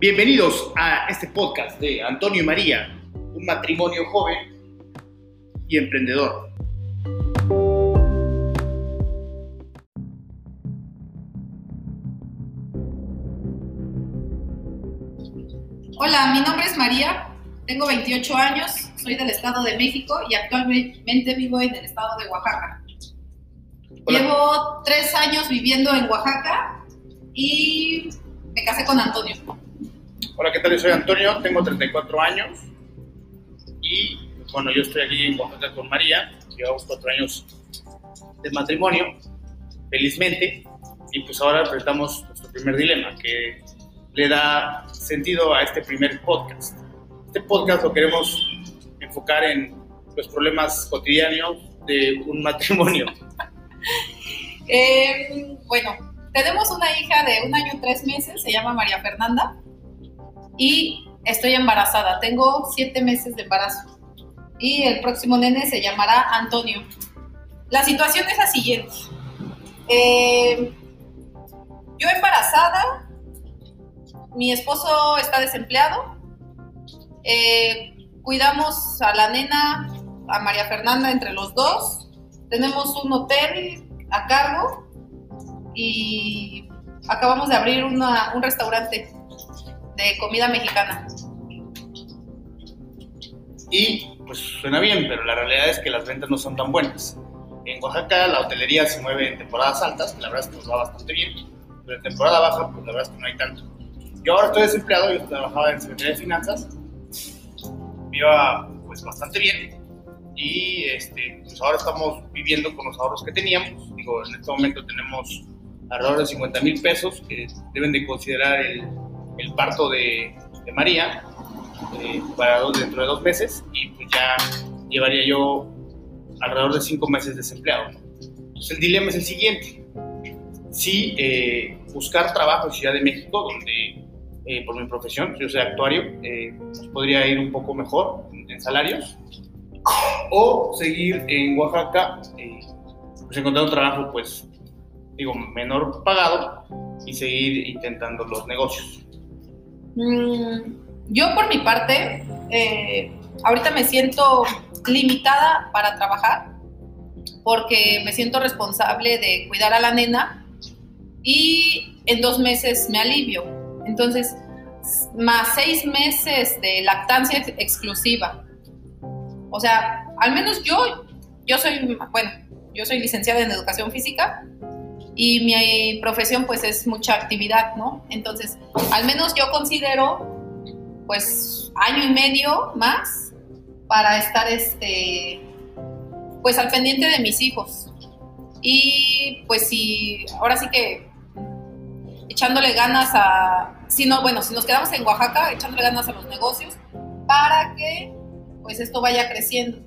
Bienvenidos a este podcast de Antonio y María, un matrimonio joven y emprendedor. Hola, mi nombre es María, tengo 28 años, soy del Estado de México y actualmente vivo en el Estado de Oaxaca. Hola. Llevo tres años viviendo en Oaxaca y me casé con Antonio. Hola, ¿qué tal? Yo soy Antonio, tengo 34 años y bueno, yo estoy aquí en Oaxaca con María, llevamos cuatro años de matrimonio, felizmente, y pues ahora enfrentamos nuestro primer dilema, que le da sentido a este primer podcast. Este podcast lo queremos enfocar en los problemas cotidianos de un matrimonio. Eh, bueno, tenemos una hija de un año y tres meses, se llama María Fernanda, y estoy embarazada, tengo siete meses de embarazo. Y el próximo nene se llamará Antonio. La situación es la siguiente. Eh, yo embarazada, mi esposo está desempleado, eh, cuidamos a la nena, a María Fernanda entre los dos, tenemos un hotel a cargo y acabamos de abrir un restaurante de comida mexicana. Y pues suena bien, pero la realidad es que las ventas no son tan buenas. En Oaxaca la hotelería se mueve en temporadas altas, que la verdad es que nos va bastante bien, pero en temporada baja, pues la verdad es que no hay tanto. Yo ahora estoy desempleado, yo trabajaba en Secretaría de Finanzas, me iba pues bastante bien y este, pues ahora estamos viviendo con los ahorros que teníamos. Digo, en este momento tenemos alrededor de 50 mil pesos que deben de considerar el, el parto de, de María eh, para dos- dentro de dos meses y pues ya llevaría yo alrededor de cinco meses desempleado. Entonces el dilema es el siguiente. Si eh, buscar trabajo en Ciudad de México, donde eh, por mi profesión, yo soy actuario, eh, pues, podría ir un poco mejor en, en salarios, o seguir en Oaxaca, eh, pues encontrar un trabajo pues digo menor pagado y seguir intentando los negocios. Mm, yo por mi parte, eh, ahorita me siento limitada para trabajar porque me siento responsable de cuidar a la nena y en dos meses me alivio. Entonces, más seis meses de lactancia ex- exclusiva. O sea, al menos yo, yo soy, bueno, yo soy licenciada en educación física y mi profesión pues es mucha actividad, ¿no? Entonces, al menos yo considero pues año y medio más para estar este pues al pendiente de mis hijos. Y pues si ahora sí que echándole ganas a si no, bueno, si nos quedamos en Oaxaca, echándole ganas a los negocios para que pues esto vaya creciendo.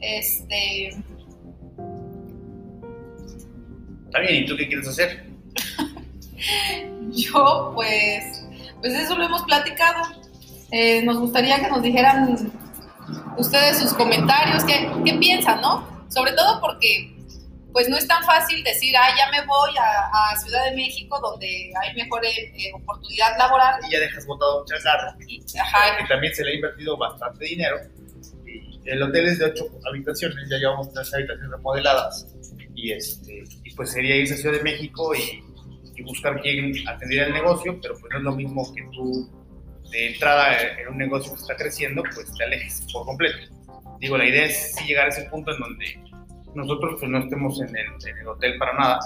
Este, Está bien, ¿y tú qué quieres hacer? Yo, pues, pues eso lo hemos platicado. Eh, nos gustaría que nos dijeran ustedes sus comentarios, qué, qué piensan, ¿no? Sobre todo porque, pues no es tan fácil decir, ah, ya me voy a, a Ciudad de México donde hay mejor eh, eh, oportunidad laboral. Y ya dejas botado changarro. Y, ajá, que también se le ha invertido bastante dinero. El hotel es de ocho habitaciones, ya llevamos tres habitaciones remodeladas. Y, este, pues sería irse a Ciudad de México y, y buscar quién atendiera el negocio, pero pues no es lo mismo que tú de entrada en un negocio que está creciendo, pues te alejes por completo. Digo, la idea es sí llegar a ese punto en donde nosotros pues no estemos en el, en el hotel para nada,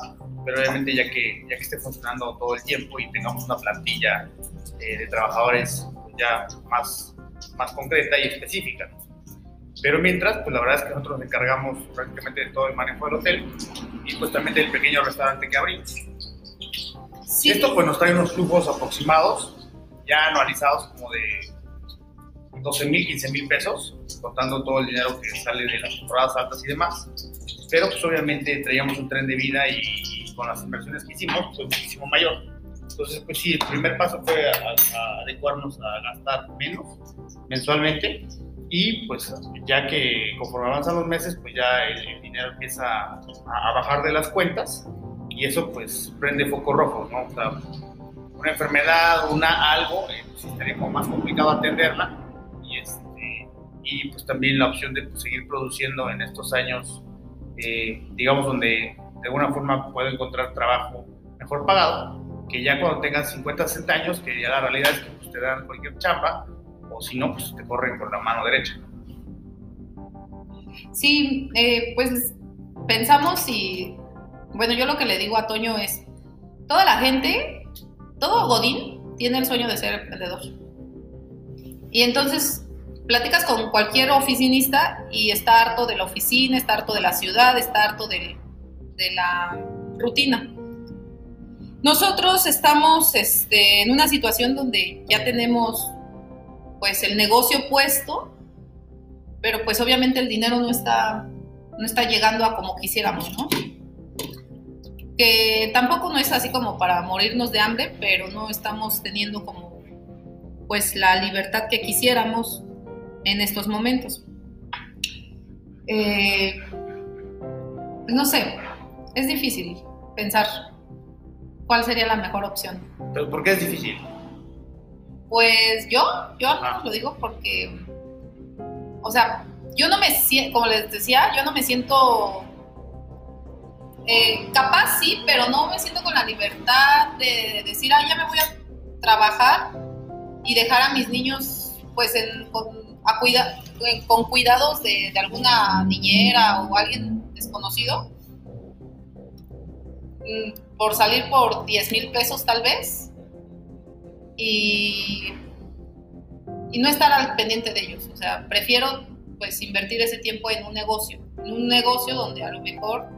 pero obviamente ya que, ya que esté funcionando todo el tiempo y tengamos una plantilla eh, de trabajadores pues, ya más, más concreta y específica. Pero mientras, pues la verdad es que nosotros nos encargamos prácticamente de todo el manejo del hotel y pues también del pequeño restaurante que abrimos. sí, Esto pues nos trae unos flujos aproximados, ya anualizados como de 12 mil, 15 mil pesos, contando todo el dinero que sale de las temporadas altas y demás. Pero pues obviamente traíamos un tren de vida y, y con las inversiones que hicimos fue muchísimo mayor. Entonces pues sí, el primer paso fue a, a adecuarnos a gastar menos mensualmente y pues ya que conforme avanzan los meses pues ya el, el dinero empieza a, a bajar de las cuentas y eso pues prende foco rojo, ¿no? O sea, una enfermedad, una algo, eh, pues estaría como más complicado atenderla. Y, este, y pues también la opción de pues, seguir produciendo en estos años, eh, digamos, donde de alguna forma puedo encontrar trabajo mejor pagado, que ya cuando tengas 50, 60 años, que ya la realidad es que pues, te dan cualquier chamba, si no, pues te corren por la mano derecha. Sí, eh, pues pensamos y, bueno, yo lo que le digo a Toño es, toda la gente, todo Godín tiene el sueño de ser emprendedor. Y entonces platicas con cualquier oficinista y está harto de la oficina, está harto de la ciudad, está harto de, de la rutina. Nosotros estamos este, en una situación donde ya tenemos pues el negocio puesto, pero pues obviamente el dinero no está, no está llegando a como quisiéramos, ¿no? Que tampoco no es así como para morirnos de hambre, pero no estamos teniendo como pues la libertad que quisiéramos en estos momentos. Eh, no sé, es difícil pensar cuál sería la mejor opción. ¿Pero por qué es difícil? Pues yo, yo al menos lo digo porque, o sea, yo no me siento, como les decía, yo no me siento eh, capaz, sí, pero no me siento con la libertad de decir, ah, ya me voy a trabajar y dejar a mis niños, pues, con, a con cuidados de, de, alguna niñera o alguien desconocido, mm, por salir por 10 mil pesos tal vez y, no estar al pendiente de ellos. O sea, prefiero pues invertir ese tiempo en un negocio, en un negocio donde a lo mejor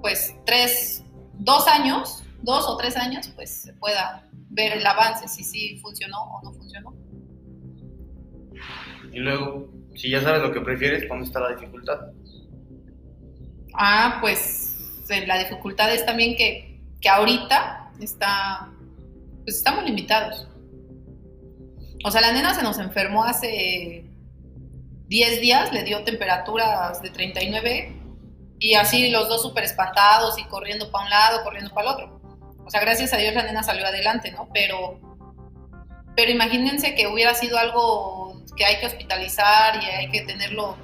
pues tres, dos años, dos o tres años, pues se pueda ver el avance, si sí funcionó o no funcionó. Y luego, si ya sabes lo que prefieres, ¿dónde está la dificultad? Ah, pues la dificultad es también que, que ahorita está pues estamos limitados. O sea, la nena se nos enfermó hace 10 días, le dio temperaturas de 39 y así los dos súper espantados y corriendo para un lado, corriendo para el otro. O sea, gracias a Dios la nena salió adelante, ¿no? Pero, pero imagínense que hubiera sido algo que hay que hospitalizar y hay que tenerlo,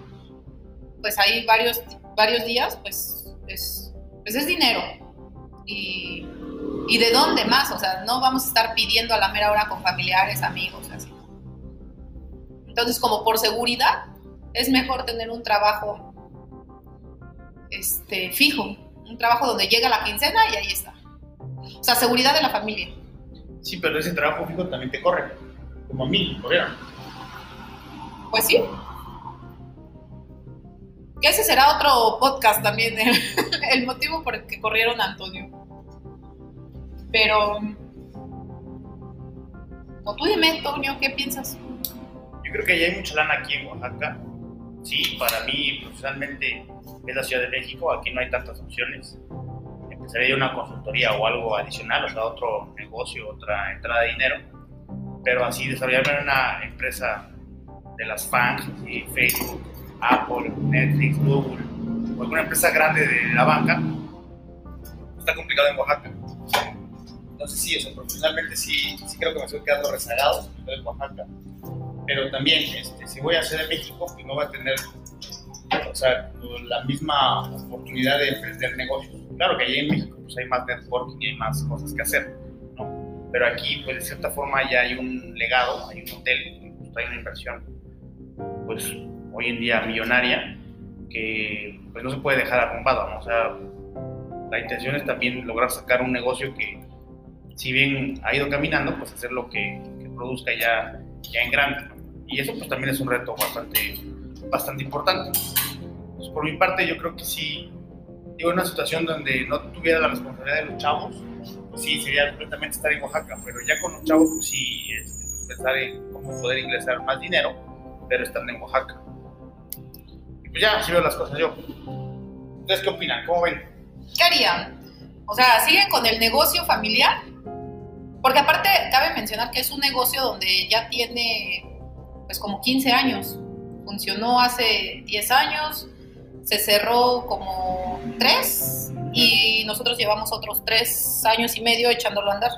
pues ahí varios, varios días, pues es, pues es dinero. Y ¿Y de dónde más? O sea, no vamos a estar pidiendo a la mera hora con familiares, amigos, así. Entonces, como por seguridad, es mejor tener un trabajo este, fijo, un trabajo donde llega la quincena y ahí está. O sea, seguridad de la familia. Sí, pero ese trabajo fijo también te corre, como a mí, corrieron. Pues sí. Ese será otro podcast también, el, el motivo por el que corrieron a Antonio. Pero, o tú dime, Toño, ¿qué piensas? Yo creo que ya hay mucha lana aquí en Oaxaca. Sí, para mí profesionalmente es la Ciudad de México, aquí no hay tantas opciones. Empezaría una consultoría o algo adicional, o sea, otro negocio, otra entrada de dinero. Pero así desarrollarme en una empresa de las fans, Facebook, Apple, Netflix, Google, o alguna empresa grande de la banca, está complicado en Oaxaca entonces sí, o profesionalmente sí, sí creo que me estoy quedando rezagado, en Oaxaca. Pero también, este, si voy a hacer en México, pues no voy a tener o sea, la misma oportunidad de emprender negocios. Claro que allí en México pues hay más networking y hay más cosas que hacer, ¿no? Pero aquí, pues de cierta forma ya hay un legado, hay un hotel, pues, hay una inversión, pues hoy en día millonaria, que pues no se puede dejar arrumbado, ¿no? O sea, la intención es también lograr sacar un negocio que si bien ha ido caminando, pues hacer lo que, produzca ya, ya en grande. Y eso pues también es un reto bastante, bastante importante. Pues, por mi parte yo creo que sí, digo, en una situación donde no tuviera la responsabilidad de los chavos, pues sí, sería completamente estar en Oaxaca, pero ya con los chavos pues sí, este, pues, pensar en cómo poder ingresar más dinero, pero estando en Oaxaca. Y pues ya, así veo las cosas yo. ¿Ustedes qué opinan? ¿Cómo ven? ¿Qué harían? O sea, ¿siguen con el negocio familiar? Porque aparte cabe mencionar que es un negocio donde ya tiene pues como 15 años. Funcionó hace 10 años, se cerró como 3 y nosotros llevamos otros 3 años y medio echándolo a andar.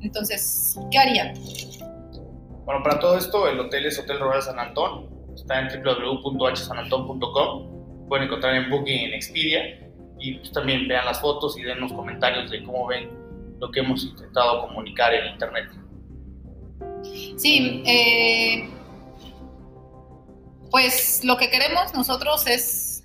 Entonces, ¿qué harían? Bueno, para todo esto, el hotel es Hotel Rural San Antón. Está en www.hsanantón.com. Pueden encontrar en Booking en Expedia. Y pues, también vean las fotos y den los comentarios de cómo ven lo que hemos intentado comunicar en Internet. Sí, eh, pues lo que queremos nosotros es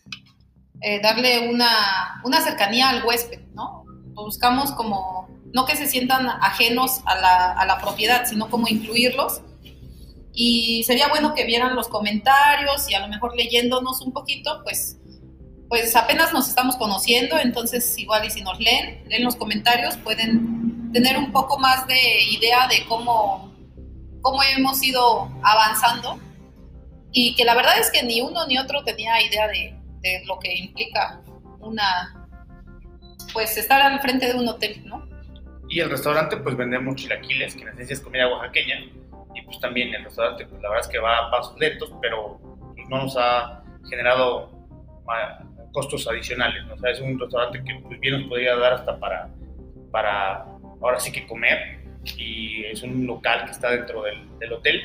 eh, darle una, una, cercanía al huésped, ¿no? Buscamos como, no que se sientan ajenos a la, a la propiedad, sino como incluirlos. Y sería bueno que vieran los comentarios y a lo mejor leyéndonos un poquito, pues, pues apenas nos estamos conociendo, entonces igual y si nos leen, leen los comentarios, pueden tener un poco más de idea de cómo, cómo hemos ido avanzando y que la verdad es que ni uno ni otro tenía idea de, de lo que implica una, pues estar al frente de un hotel, ¿no? Y el restaurante, pues vendemos chilaquiles, que en esencia es comida oaxaqueña, y pues también el restaurante, pues la verdad es que va a pasos lentos, pero pues, no nos ha generado costos adicionales, ¿no? o sea, es un restaurante que pues bien nos podría dar hasta para, para ahora sí que comer, y es un local que está dentro del, hotel,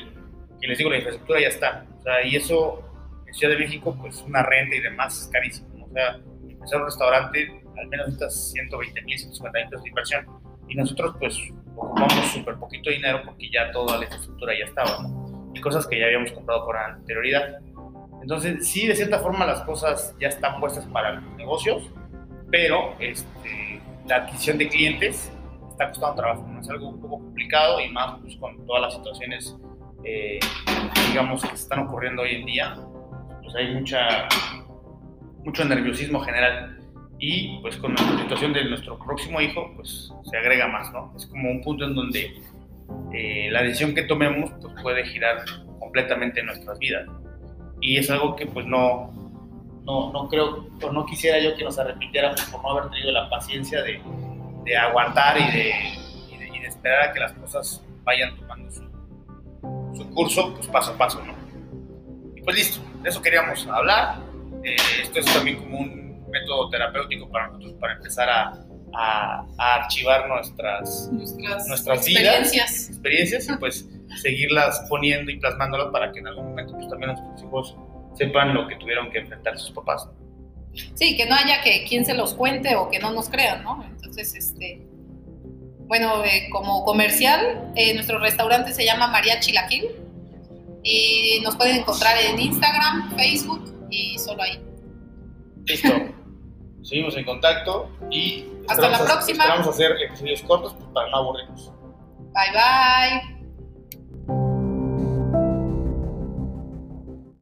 y les digo, la infraestructura ya está. O sea, y eso en Ciudad de México, pues una renta y demás es carísimo. O sea, empezar un restaurante, al menos estas 120 mil, 150 mil de inversión. Y nosotros, pues, ocupamos súper poquito dinero porque ya toda la infraestructura ya estaba, ¿no? Y cosas que ya habíamos comprado por anterioridad. Entonces, sí, de cierta forma las cosas ya están puestas para los negocios, pero este, la adquisición de clientes está costando trabajo. Es algo un poco complicado y más pues, con todas las situaciones eh, digamos, que están ocurriendo hoy en día, pues hay mucha, mucho nerviosismo general. Y pues con la situación de nuestro próximo hijo, pues se agrega más, ¿no? Es como un punto en donde eh, la decisión que tomemos pues, puede girar completamente nuestras vidas. Y es algo que pues no, no, no creo, o no quisiera yo que nos arrepintiéramos por no haber tenido la paciencia de, de aguantar y de, y de, y de esperar a que las cosas vayan tomando su, su curso, pues paso a paso, ¿no? Y pues listo, de eso queríamos hablar. Eh, esto es también como un método terapéutico para nosotros, para empezar a, a, archivar nuestras, nuestras, nuestras experiencias. vidas, experiencias, y pues seguirlas poniendo y plasmándolas para que en algún momento pues también nuestros hijos sepan lo que tuvieron que enfrentar sus papás. Sí, que no haya que quien se los cuente o que no nos crean, ¿no? Entonces, este, bueno, eh, como comercial, eh, nuestro restaurante se llama María Chilaquil y nos pueden encontrar en Instagram, Facebook y solo ahí. Listo. Seguimos en contacto y hasta la próxima. Vamos a hacer episodios cortos pues, para no aburrirnos. Bye bye.